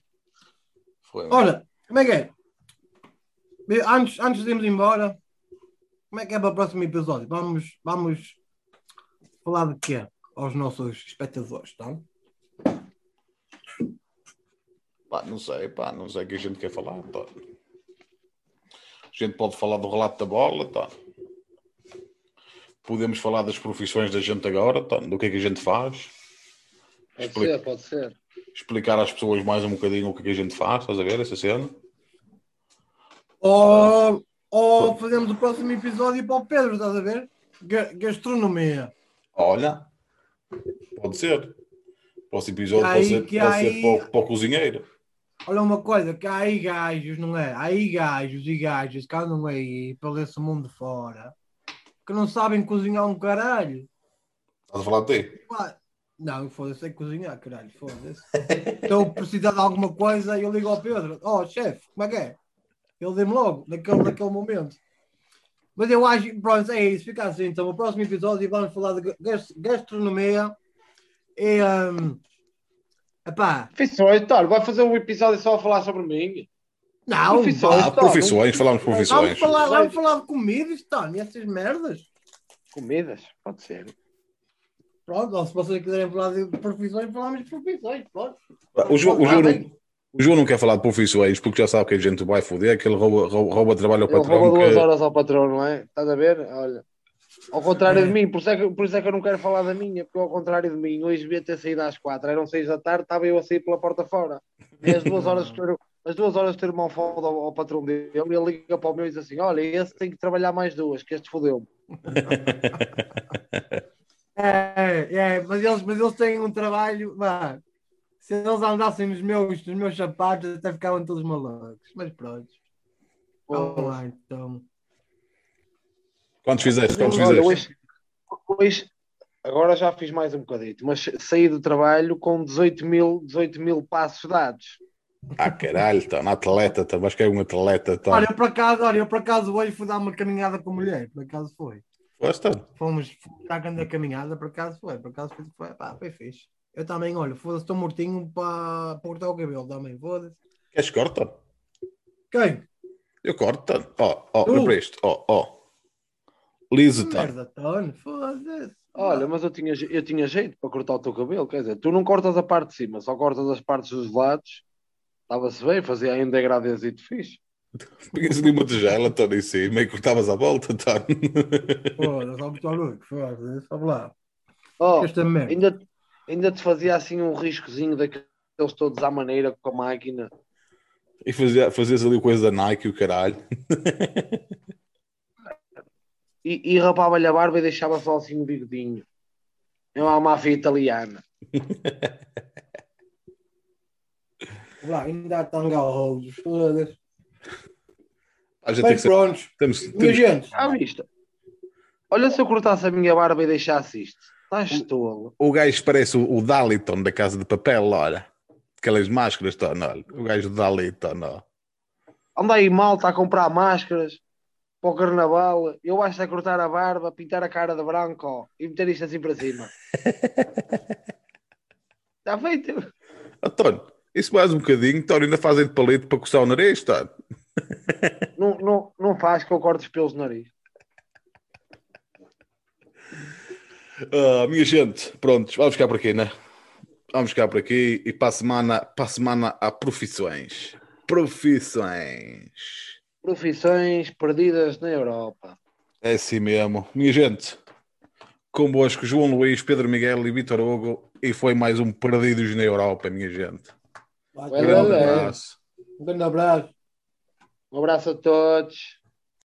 Foi. Olha, como é que é? Antes, antes de irmos embora, como é que é para o próximo episódio? Vamos, vamos falar de quê? Aos nossos espectadores, tá? Pá, não sei, pá, não sei o que a gente quer falar, tá? A gente pode falar do relato da bola, tá? Podemos falar das profissões da gente agora, tá? Do que é que a gente faz. Pode Explica. ser, pode ser. Explicar às pessoas mais um bocadinho o que é que a gente faz, estás a ver essa cena? Ou, ou fazemos o próximo episódio para o Pedro, estás a ver? Ga- Gastronomia. Olha, pode ser. O próximo episódio Que pode aí- ser, pode aí- ser para, o- para o cozinheiro. Olha uma coisa, que há aí gajos, não é? Há aí gajos e gajas que andam aí pelo esse mundo fora que não sabem cozinhar um caralho. Estás a falar de ti? Não, foda-se, sei cozinhar, caralho, foda-se. Estou a precisar de alguma coisa e eu ligo ao Pedro. Oh, chefe, como é que é? Ele dê-me logo, naquele, naquele momento. Mas eu acho, pronto, é isso, fica assim. Então, o próximo episódio vamos falar de gas- gastronomia e. Um, epá, Profissões, Toro, vai fazer um episódio só a falar sobre mim? Não, Profissões. Ah, profissões, falamos de vamos profissões. falar, vamos falar de comidas, Tony, essas merdas. Comidas, pode ser. Pronto, ou se vocês quiserem falar de profissões, falamos de profissões, pronto. O João, o, João não, o João não quer falar de profissões porque já sabe que a gente vai foder, que ele rouba, rouba, rouba trabalho ao Ele patrão. rouba duas que- horas ao patrão, não é? Estás a ver? Olha. Ao contrário É. de mim, por isso, é que, por isso é que eu não quero falar da minha, porque ao contrário de mim, hoje devia ter saído às quatro, eram seis da tarde, estava eu a sair pela porta fora. E as duas horas que o- as duas horas o teu irmão fala ao, ao patrão dele, ele liga para o meu e diz assim: Olha, esse tem que trabalhar mais duas, que este fodeu-me. É, é, mas eles, mas eles têm um trabalho. Se eles andassem nos meus, nos meus sapatos, até ficavam todos malucos. Mas pronto. Vamos lá, então. Quantos fizeste? Quantos Olha, fizeste? hoje, hoje, agora já fiz mais um bocadito, mas saí do trabalho com 18 mil, 18 mil passos dados. Ah, caralho, tá, na atleta, tá, mas que é um atleta, tá. Olha, eu por acaso, olha, eu por acaso hoje fui dar uma caminhada com a mulher, por acaso foi. Foste? Fomos dar grande caminhada, por acaso foi, por acaso foi, foi, pá, foi fixe. Eu também, olha, foda-se, estou mortinho para para cortar o cabelo também, foda-se. Queres que corta? Quem? Eu corto, tá. Ó, ó, olha para isto, ó, ó. Liso, tá. Merda, Tony, foda-se. Olha, mas eu tinha, eu tinha jeito para cortar o teu cabelo, quer dizer, tu não cortas a parte de cima, só cortas as partes dos lados. Estava-se bem, fazia ainda degradezito fixe. Pegas ali uma tigela, tá em cima e cortavas à volta, tá. Foda-se, ó, muito louco, foda-se, lá. Oh, ainda, ainda te fazia assim um riscozinho daqueles todos à maneira com a máquina. E fazia, fazias ali coisa da Nike, o caralho. E, e rapava-lhe a barba e deixava só assim o bigodinho. É uma máfia italiana. Lá, ainda há tanga rojos, foda-se. A gente Bem, tem prontos. Temos, Minha temos, gente, Já viste? Olha se eu cortasse a minha barba e deixasse isto. Estás tolo. o gajo parece o, o Daliton da Casa de Papel, olha. Aquelas máscaras, olha. O gajo do Daliton, ó. Anda aí malta a comprar máscaras para o carnaval. Eu acho é cortar a barba, pintar a cara de branco ó, e meter isto assim para cima. Está feito. António, Isso mais um bocadinho, Tony, ainda fazem de palito para coçar o nariz, tá? Não, não, não faz que eu corto os pelos do nariz. Ah, minha gente, prontos, vamos ficar por aqui, né? Vamos ficar por aqui e para a semana, para a semana há profissões. Profissões. Profissões perdidas na Europa. É assim mesmo. Minha gente, convosco João Luís, Pedro Miguel e Vitor Hugo e foi mais um Perdidos na Europa, minha gente. Well, Grande abraço. Um grande abraço. Um abraço a todos.